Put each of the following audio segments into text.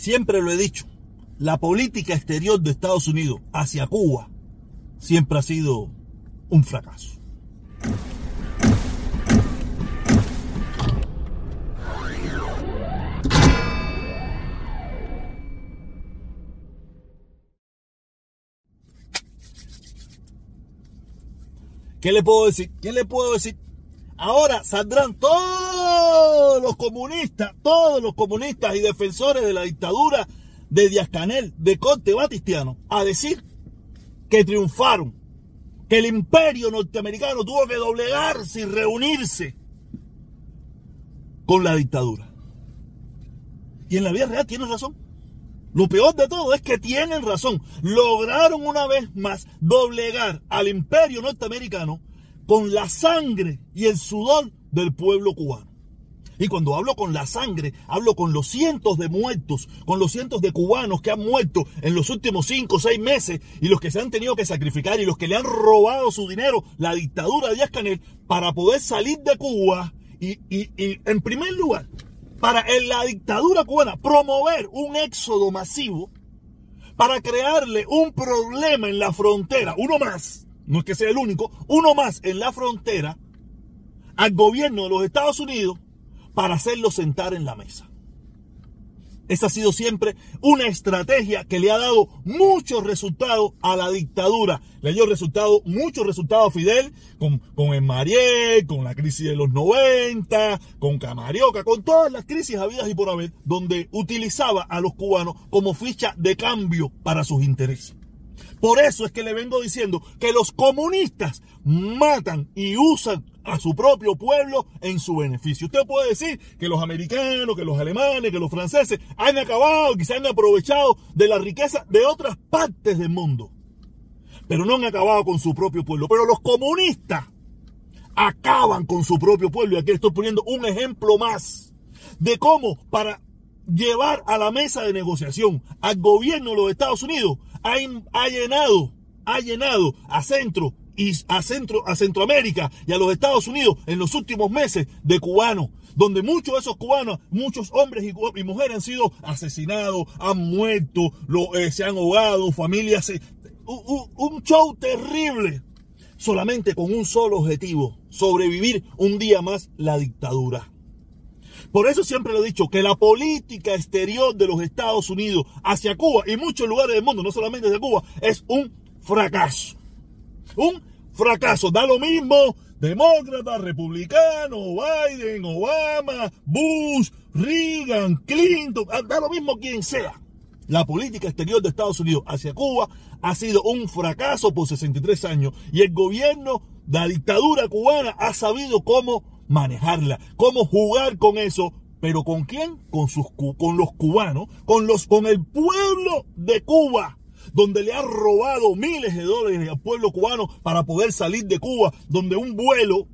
Siempre lo he dicho, la política exterior de Estados Unidos hacia Cuba siempre ha sido un fracaso. ¿Qué le puedo decir? ¿Qué le puedo decir? Ahora saldrán todos los comunistas, todos los comunistas y defensores de la dictadura de Díaz Canel, de Corte Batistiano, a decir que triunfaron, que el imperio norteamericano tuvo que doblegarse y reunirse con la dictadura. Y en la vida real tienen razón. Lo peor de todo es que tienen razón. Lograron una vez más doblegar al imperio norteamericano con la sangre y el sudor del pueblo cubano. Y cuando hablo con la sangre, hablo con los cientos de muertos, con los cientos de cubanos que han muerto en los últimos cinco o seis meses y los que se han tenido que sacrificar y los que le han robado su dinero, la dictadura de Díaz Canel, para poder salir de Cuba y, y, y en primer lugar, para en la dictadura cubana promover un éxodo masivo para crearle un problema en la frontera, uno más, no es que sea el único, uno más en la frontera al gobierno de los Estados Unidos para hacerlo sentar en la mesa. Esa ha sido siempre una estrategia que le ha dado muchos resultados a la dictadura. Le dio resultado, muchos resultados a Fidel con, con el Mariel, con la crisis de los 90, con Camarioca, con todas las crisis habidas y por haber, donde utilizaba a los cubanos como ficha de cambio para sus intereses. Por eso es que le vengo diciendo que los comunistas matan y usan a su propio pueblo en su beneficio. Usted puede decir que los americanos, que los alemanes, que los franceses han acabado, quizás han aprovechado de la riqueza de otras partes del mundo, pero no han acabado con su propio pueblo. Pero los comunistas acaban con su propio pueblo. Y aquí estoy poniendo un ejemplo más de cómo para llevar a la mesa de negociación al gobierno de los Estados Unidos ha, ha llenado, ha llenado a Centro y a, Centro, a Centroamérica y a los Estados Unidos en los últimos meses de cubanos, donde muchos de esos cubanos, muchos hombres y, mujeres han sido asesinados, han muerto, eh, se han ahogado, familias, un, un show terrible, solamente con un solo objetivo, sobrevivir un día más la dictadura. Por eso siempre lo he dicho, que la política exterior de los Estados Unidos hacia Cuba y muchos lugares del mundo, no solamente hacia Cuba, es un fracaso. Un fracaso. Da lo mismo demócrata, republicano, Biden, Obama, Bush, Reagan, Clinton, ah, da lo mismo quien sea. La política exterior de Estados Unidos hacia Cuba ha sido un fracaso por 63 años y el gobierno de la dictadura cubana ha sabido cómo manejarla, cómo jugar con eso, pero ¿con quién? Con, sus, con los cubanos, con, los, con el pueblo de Cuba donde le ha robado miles de dólares al pueblo cubano para poder salir de Cuba, donde un vuelo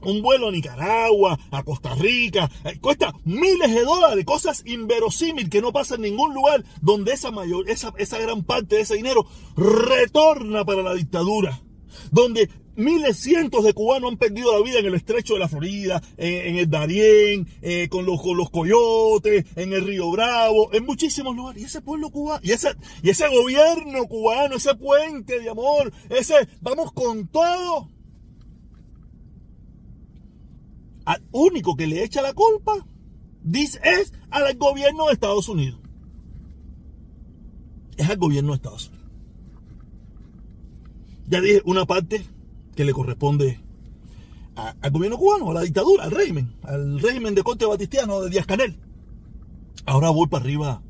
un vuelo a Nicaragua, a Costa Rica, eh, cuesta miles de dólares, cosas inverosímiles que no pasa en ningún lugar donde esa mayor, esa, esa gran parte de ese dinero retorna para la dictadura. Donde Miles, cientos de cubanos han perdido la vida en el estrecho de la Florida, en, el Darién, eh, con, los, con los coyotes, en el Río Bravo, en muchísimos lugares. Y ese pueblo cubano, y ese, y ese gobierno cubano, ese puente de amor, ese, vamos con todo. Al único que le echa la culpa dice, es al gobierno de Estados Unidos. Es al gobierno de Estados Unidos. Ya dije una parte que le corresponde al gobierno cubano, a la dictadura, al régimen, al régimen de Corte Batistiano de Díaz Canel. Ahora voy para arriba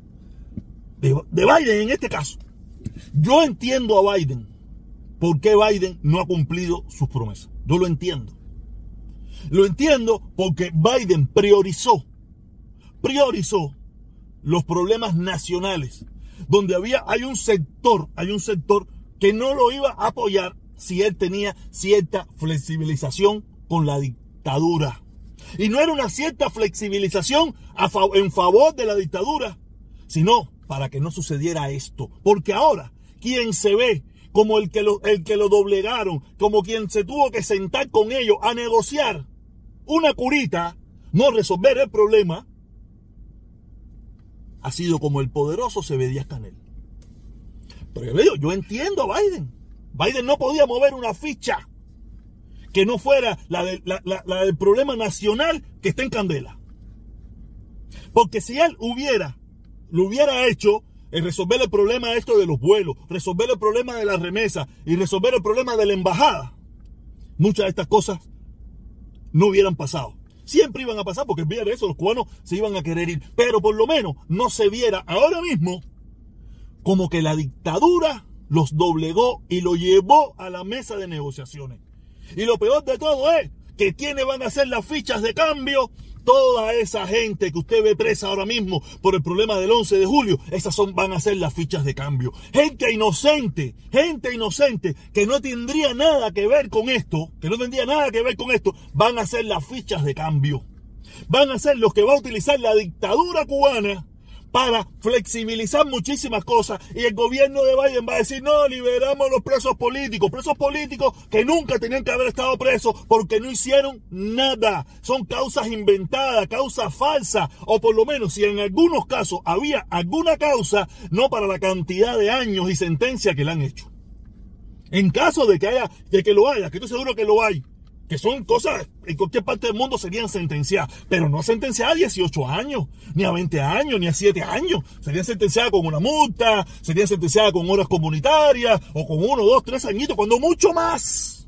de, de Biden en este caso. Yo entiendo a Biden por qué Biden no ha cumplido sus promesas. Yo lo entiendo. Lo entiendo porque Biden priorizó, priorizó los problemas nacionales, donde había, hay un sector, hay un sector que no lo iba a apoyar si él tenía cierta flexibilización con la dictadura. Y no era una cierta flexibilización en favor de la dictadura, sino para que no sucediera esto. Porque ahora, quien se ve como el que, lo, el que lo doblegaron, como quien se tuvo que sentar con ellos a negociar una curita, no resolver el problema, ha sido como el poderoso se ve Díaz Canel. Pero yo le digo, yo entiendo a Biden. Biden no podía mover una ficha que no fuera la, del problema nacional que está en candela. Porque si él hubiera, lo hubiera hecho, en resolver el problema esto de los vuelos, resolver el problema de la remesa y resolver el problema de la embajada, muchas de estas cosas no hubieran pasado. Siempre iban a pasar porque vía de eso los cubanos se iban a querer ir. Pero por lo menos no se viera ahora mismo como que la dictadura los doblegó y lo llevó a la mesa de negociaciones. Y lo peor de todo es que quienes van a ser las fichas de cambio toda esa gente que usted ve presa ahora mismo por el problema del 11 de julio, esas son, van a ser las fichas de cambio. Gente inocente, gente inocente que no tendría nada que ver con esto, que no tendría nada que ver con esto, van a ser las fichas de cambio. Van a ser los que va a utilizar la dictadura cubana para flexibilizar muchísimas cosas. Y el gobierno de Biden va a decir, no, liberamos los presos políticos, presos políticos que nunca tenían que haber estado presos porque no hicieron nada. Son causas inventadas, causas falsas, o por lo menos si en algunos casos había alguna causa, no para la cantidad de años y sentencia que le han hecho. En caso de que haya, de que lo haya, que estoy seguro que lo hay, que son cosas en cualquier parte del mundo serían sentenciadas, pero no sentenciadas a 18 años, ni a 20 años, ni a 7 años. Serían sentenciadas con una multa, serían sentenciadas con horas comunitarias, o con uno, dos, tres añitos, cuando mucho más.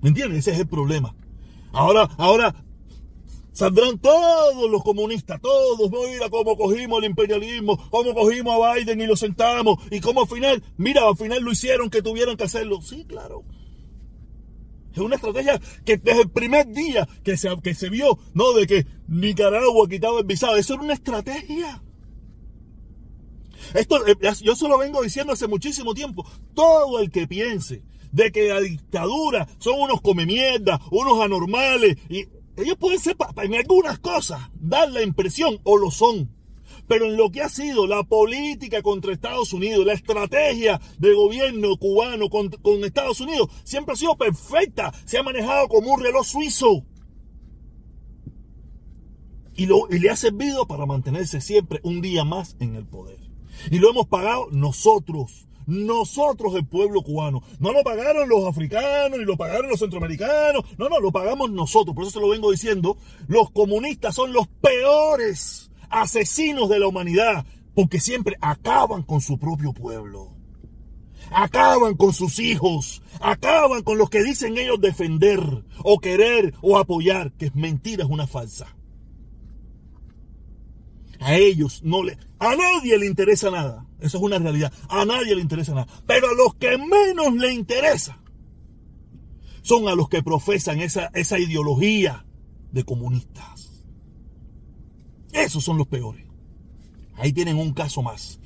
¿Me entiendes? Ese es el problema. Ahora, ahora Saldrán todos los comunistas, todos, mira cómo cogimos el imperialismo, cómo cogimos a Biden y lo sentamos, y cómo al final, mira, al final lo hicieron que tuvieran que hacerlo. Sí, claro. Es una estrategia que desde el primer día que se, que se vio, ¿no? De que Nicaragua quitaba el visado, eso era una estrategia. Esto, eh, yo se lo vengo diciendo hace muchísimo tiempo. Todo el que piense de que la dictadura son unos come mierda, unos anormales, y ellos pueden ser en algunas cosas, dar la impresión, o lo son. Pero en lo que ha sido la política contra Estados Unidos, la estrategia de gobierno cubano con, Estados Unidos, siempre ha sido perfecta. Se ha manejado como un reloj suizo. Y, lo, y le ha servido para mantenerse siempre un día más en el poder. Y lo hemos pagado nosotros nosotros el pueblo cubano. No lo pagaron los africanos ni lo pagaron los centroamericanos. No, no, lo pagamos nosotros. Por eso se lo vengo diciendo. Los comunistas son los peores asesinos de la humanidad porque siempre acaban con su propio pueblo. Acaban con sus hijos, acaban con los que dicen ellos defender o querer o apoyar, que es mentira, es una falsa. A ellos no le, a nadie le interesa nada. Eso es una realidad. A nadie le interesa nada. Pero a los que menos le interesa son a los que profesan esa, esa ideología de comunistas. Esos son los peores. Ahí tienen un caso más.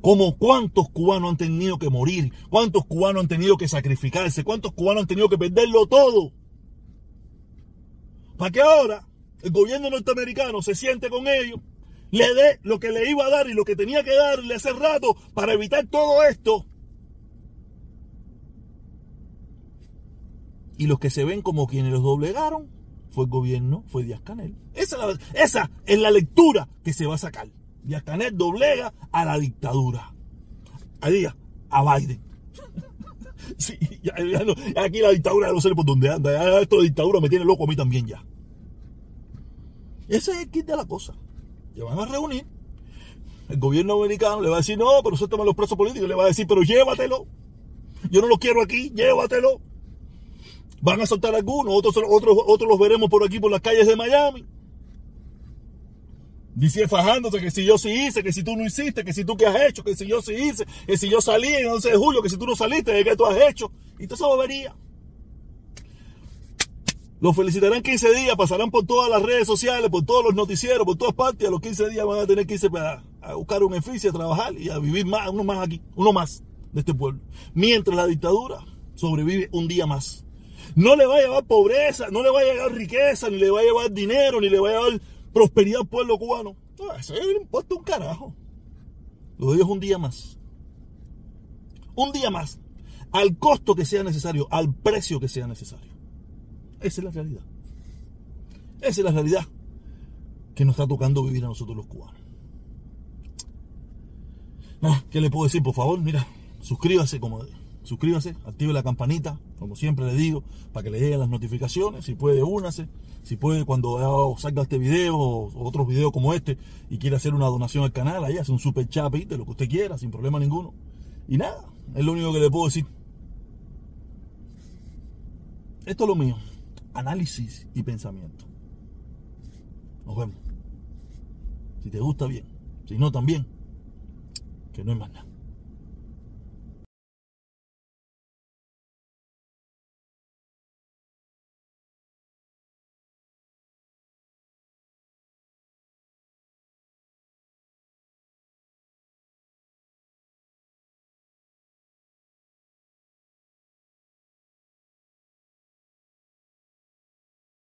Como cuántos cubanos han tenido que morir, cuántos cubanos han tenido que sacrificarse, cuántos cubanos han tenido que perderlo todo. Para que ahora el gobierno norteamericano se siente con ellos le dé lo que le iba a dar y lo que tenía que darle hace rato para evitar todo esto. Y los que se ven como quienes los doblegaron fue el gobierno, fue Díaz Canel. Esa, esa es la lectura que se va a sacar. Díaz Canel doblega a la dictadura. A Díaz, a Biden. sí, aquí la dictadura no sé por dónde anda. Ya esto de dictadura me tiene loco a mí también ya. Ese es el kit de la cosa se van a reunir. El gobierno americano le va a decir, no, pero suéltame los presos políticos. Le va a decir, pero llévatelo. Yo no lo quiero aquí, llévatelo. Van a soltar algunos, otros, otros, otros los veremos por aquí, por las calles de Miami. Dice fajándose que si yo sí hice, que si tú no hiciste, que si tú qué has hecho, que si yo sí hice, que si yo salí en 11 de julio, que si tú no saliste, que tú has hecho. Y todo eso vería. Los felicitarán 15 días, pasarán por todas las redes sociales, por todos los noticieros, por todas partes. A los 15 días van a tener que irse a, buscar un oficio, a trabajar y a vivir más, uno más aquí, uno más de este pueblo. Mientras la dictadura sobrevive un día más. No le va a llevar pobreza, no le va a llevar riqueza, ni le va a llevar dinero, ni le va a llevar prosperidad al pueblo cubano. No, eso le importa un carajo. Lo digo es un día más. Un día más. Al costo que sea necesario, al precio que sea necesario. Esa es la realidad. Esa es la realidad. que nos está tocando vivir a nosotros los cubanos. Ah, ¿Qué le puedo decir? Por favor, mira, suscríbase, como suscríbase, active la campanita, como siempre le digo, para que le lleguen las notificaciones. Si puede, únase. Si puede, cuando salga este video o otros videos como este y quiere hacer una donación al canal, ahí hace un super chat de lo que usted quiera, sin problema ninguno. Y nada, es lo único que le puedo decir. Esto es lo mío. Análisis y pensamiento. Nos vemos. Si te gusta bien. Si no, también. Que no es más nada.